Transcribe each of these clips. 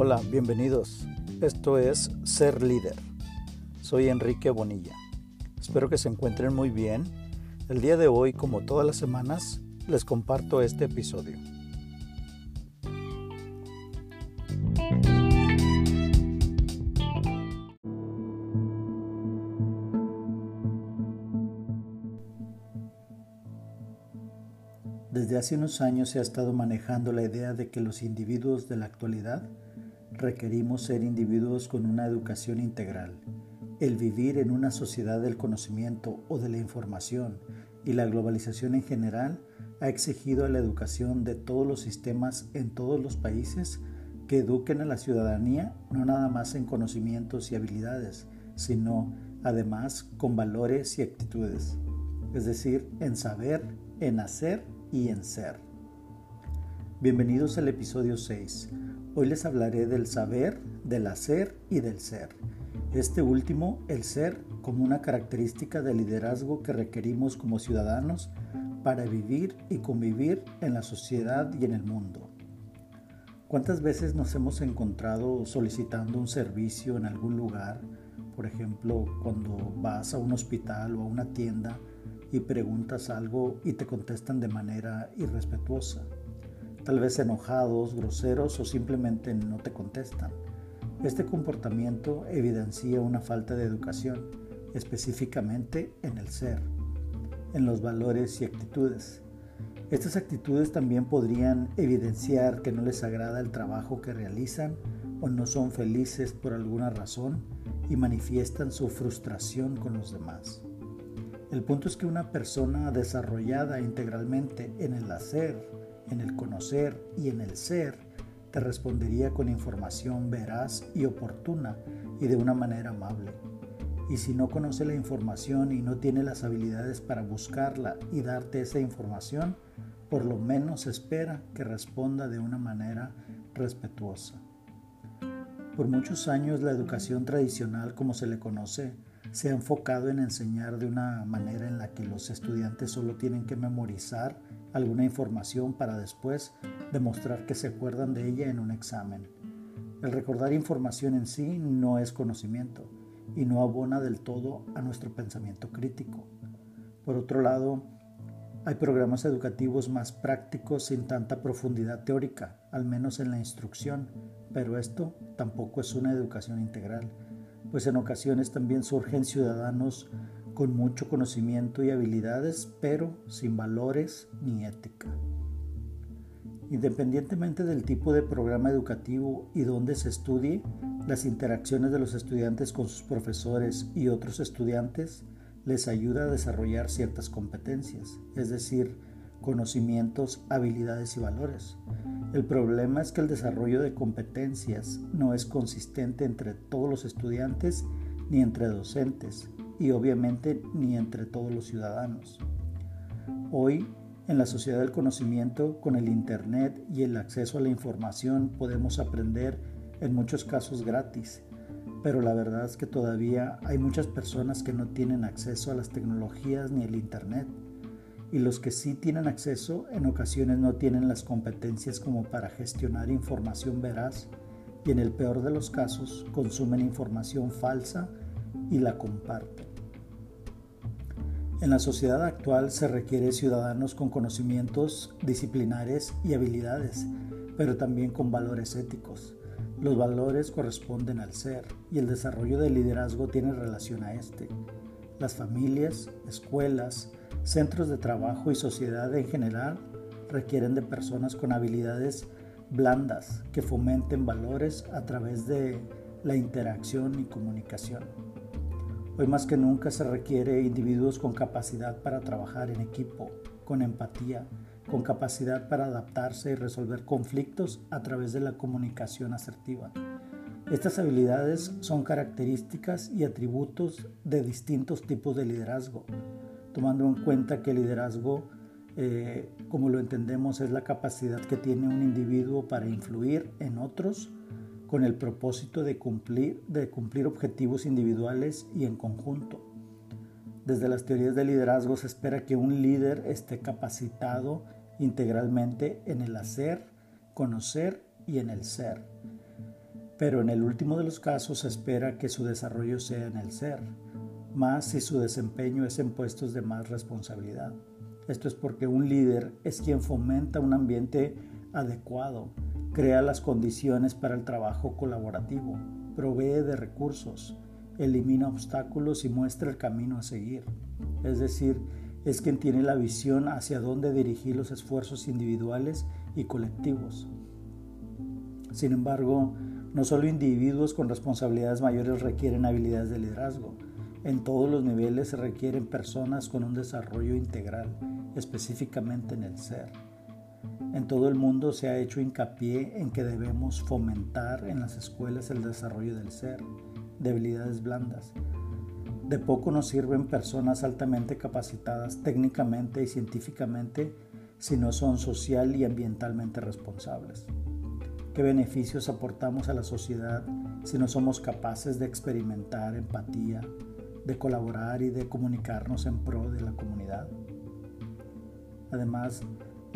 Hola, bienvenidos. Esto es Ser Líder. Soy Enrique Bonilla. Espero que se encuentren muy bien. El día de hoy, como todas las semanas, les comparto este episodio. Desde hace unos años se ha estado manejando la idea de que los individuos de la actualidad requerimos ser individuos con una educación integral. El vivir en una sociedad del conocimiento o de la información y la globalización en general ha exigido a la educación de todos los sistemas en todos los países que eduquen a la ciudadanía no nada más en conocimientos y habilidades, sino además con valores y actitudes, es decir, en saber, en hacer y en ser. Bienvenidos al episodio 6. Hoy les hablaré del saber, del hacer y del ser. Este último, el ser, como una característica de liderazgo que requerimos como ciudadanos para vivir y convivir en la sociedad y en el mundo. ¿Cuántas veces nos hemos encontrado solicitando un servicio en algún lugar? Por ejemplo, cuando vas a un hospital o a una tienda y preguntas algo y te contestan de manera irrespetuosa, tal vez enojados, groseros o simplemente no te contestan. Este comportamiento evidencia una falta de educación, específicamente en el ser, en los valores y actitudes. Estas actitudes también podrían evidenciar que no les agrada el trabajo que realizan o no son felices por alguna razón y manifiestan su frustración con los demás. El punto es que una persona desarrollada integralmente en el hacer, en el conocer y en el ser, te respondería con información veraz y oportuna y de una manera amable. Y si no conoce la información y no tiene las habilidades para buscarla y darte esa información, por lo menos espera que responda de una manera respetuosa. Por muchos años la educación tradicional, como se le conoce, se ha enfocado en enseñar de una manera en la que los estudiantes solo tienen que memorizar alguna información para después demostrar que se acuerdan de ella en un examen. El recordar información en sí no es conocimiento y no abona del todo a nuestro pensamiento crítico. Por otro lado, hay programas educativos más prácticos sin tanta profundidad teórica, al menos en la instrucción, pero esto tampoco es una educación integral pues en ocasiones también surgen ciudadanos con mucho conocimiento y habilidades, pero sin valores ni ética. Independientemente del tipo de programa educativo y dónde se estudie, las interacciones de los estudiantes con sus profesores y otros estudiantes les ayuda a desarrollar ciertas competencias, es decir, conocimientos, habilidades y valores. El problema es que el desarrollo de competencias no es consistente entre todos los estudiantes ni entre docentes y obviamente ni entre todos los ciudadanos. Hoy, en la sociedad del conocimiento, con el Internet y el acceso a la información podemos aprender en muchos casos gratis, pero la verdad es que todavía hay muchas personas que no tienen acceso a las tecnologías ni el Internet y los que sí tienen acceso en ocasiones no tienen las competencias como para gestionar información veraz y en el peor de los casos consumen información falsa y la comparten. En la sociedad actual se requiere ciudadanos con conocimientos disciplinares y habilidades, pero también con valores éticos. Los valores corresponden al ser y el desarrollo del liderazgo tiene relación a este. Las familias, escuelas, Centros de trabajo y sociedad en general requieren de personas con habilidades blandas que fomenten valores a través de la interacción y comunicación. Hoy más que nunca se requiere individuos con capacidad para trabajar en equipo, con empatía, con capacidad para adaptarse y resolver conflictos a través de la comunicación asertiva. Estas habilidades son características y atributos de distintos tipos de liderazgo, tomando en cuenta que el liderazgo, eh, como lo entendemos, es la capacidad que tiene un individuo para influir en otros con el propósito de cumplir, objetivos individuales y en conjunto. Desde las teorías de liderazgo se espera que un líder esté capacitado integralmente en el hacer, conocer y en el ser. pero en el último de los casos se espera que su desarrollo sea en el ser, más si su desempeño es en puestos de más responsabilidad. Esto es porque un líder es quien fomenta un ambiente adecuado, crea las condiciones para el trabajo colaborativo, provee de recursos, elimina obstáculos y muestra el camino a seguir. Es decir, es quien tiene la visión hacia dónde dirigir los esfuerzos individuales y colectivos. Sin embargo, no solo individuos con responsabilidades mayores requieren habilidades de liderazgo. En todos los niveles se requieren personas con un desarrollo integral, específicamente en el ser. En todo el mundo se ha hecho hincapié en que debemos fomentar en las escuelas el desarrollo del ser, de habilidades blandas. De poco nos sirven personas altamente capacitadas técnicamente y científicamente si no son social y ambientalmente responsables. ¿Qué beneficios aportamos a la sociedad si no somos capaces de experimentar empatía, de colaborar y de comunicarnos en pro de la comunidad? Además,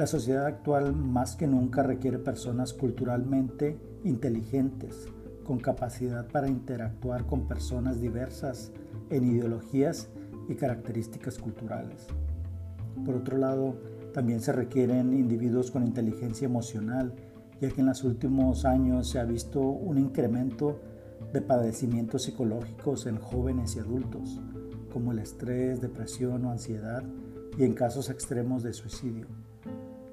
la sociedad actual más que nunca requiere personas culturalmente inteligentes, con capacidad para interactuar con personas diversas en ideologías y características culturales. Por otro lado, también se requieren individuos con inteligencia emocional, ya que en los últimos años se ha visto un incremento de padecimientos psicológicos en jóvenes y adultos, como el estrés, depresión o ansiedad, y en casos extremos de suicidio.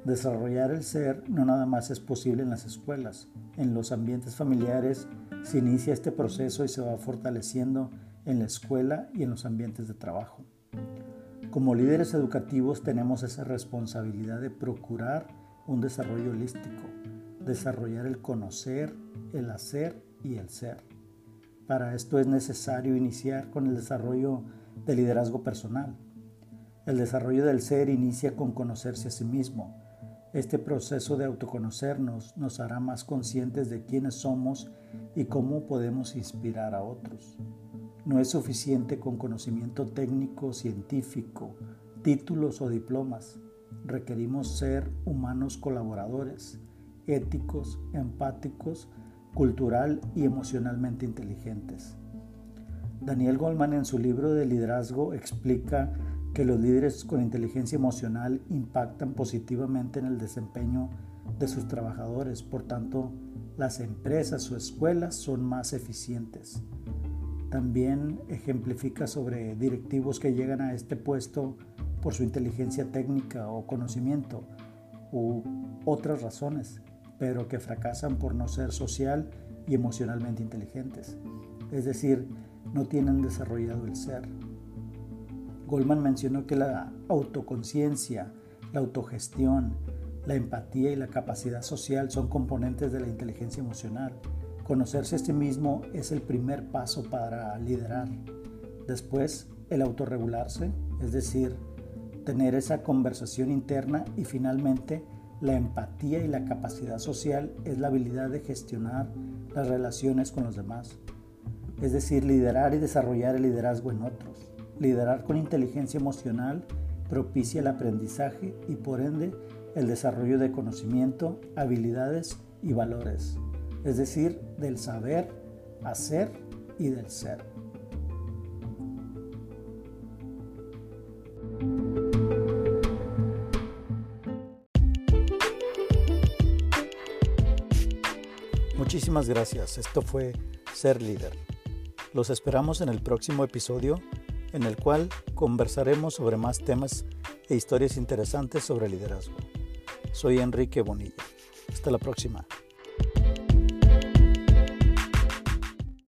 Desarrollar el ser no nada más es posible en las escuelas, en los ambientes familiares se inicia este proceso y se va fortaleciendo en la escuela y en los ambientes de trabajo. Como líderes educativos tenemos esa responsabilidad de procurar un desarrollo holístico, desarrollar el conocer, el hacer y el ser. Para esto es necesario iniciar con el desarrollo del liderazgo personal. El desarrollo del ser inicia con conocerse a sí mismo, este proceso de autoconocernos nos hará más conscientes de quiénes somos y cómo podemos inspirar a otros. No es suficiente con conocimiento técnico, científico, títulos o diplomas. Requerimos ser humanos colaboradores, éticos, empáticos, cultural y emocionalmente inteligentes. Daniel Goldman en su libro de liderazgo explica que los líderes con inteligencia emocional impactan positivamente en el desempeño de sus trabajadores. Por tanto, las empresas o escuelas son más eficientes. También ejemplifica sobre directivos que llegan a este puesto por su inteligencia técnica o conocimiento u otras razones, pero que fracasan por no ser social y emocionalmente inteligentes. Es decir, no tienen desarrollado el ser. Goldman mencionó que la autoconciencia, la autogestión, la empatía y la capacidad social son componentes de la inteligencia emocional. Conocerse a sí mismo es el primer paso para liderar. Después, el autorregularse, es decir, tener esa conversación interna y finalmente la empatía y la capacidad social es la habilidad de gestionar las relaciones con los demás, es decir, liderar y desarrollar el liderazgo en otros. Liderar con inteligencia emocional propicia el aprendizaje y por ende el desarrollo de conocimiento, habilidades y valores, es decir, del saber, hacer y del ser. Muchísimas gracias. Esto fue Ser Líder. Los esperamos en el próximo episodio en el cual conversaremos sobre más temas e historias interesantes sobre liderazgo. Soy Enrique Bonilla. Hasta la próxima.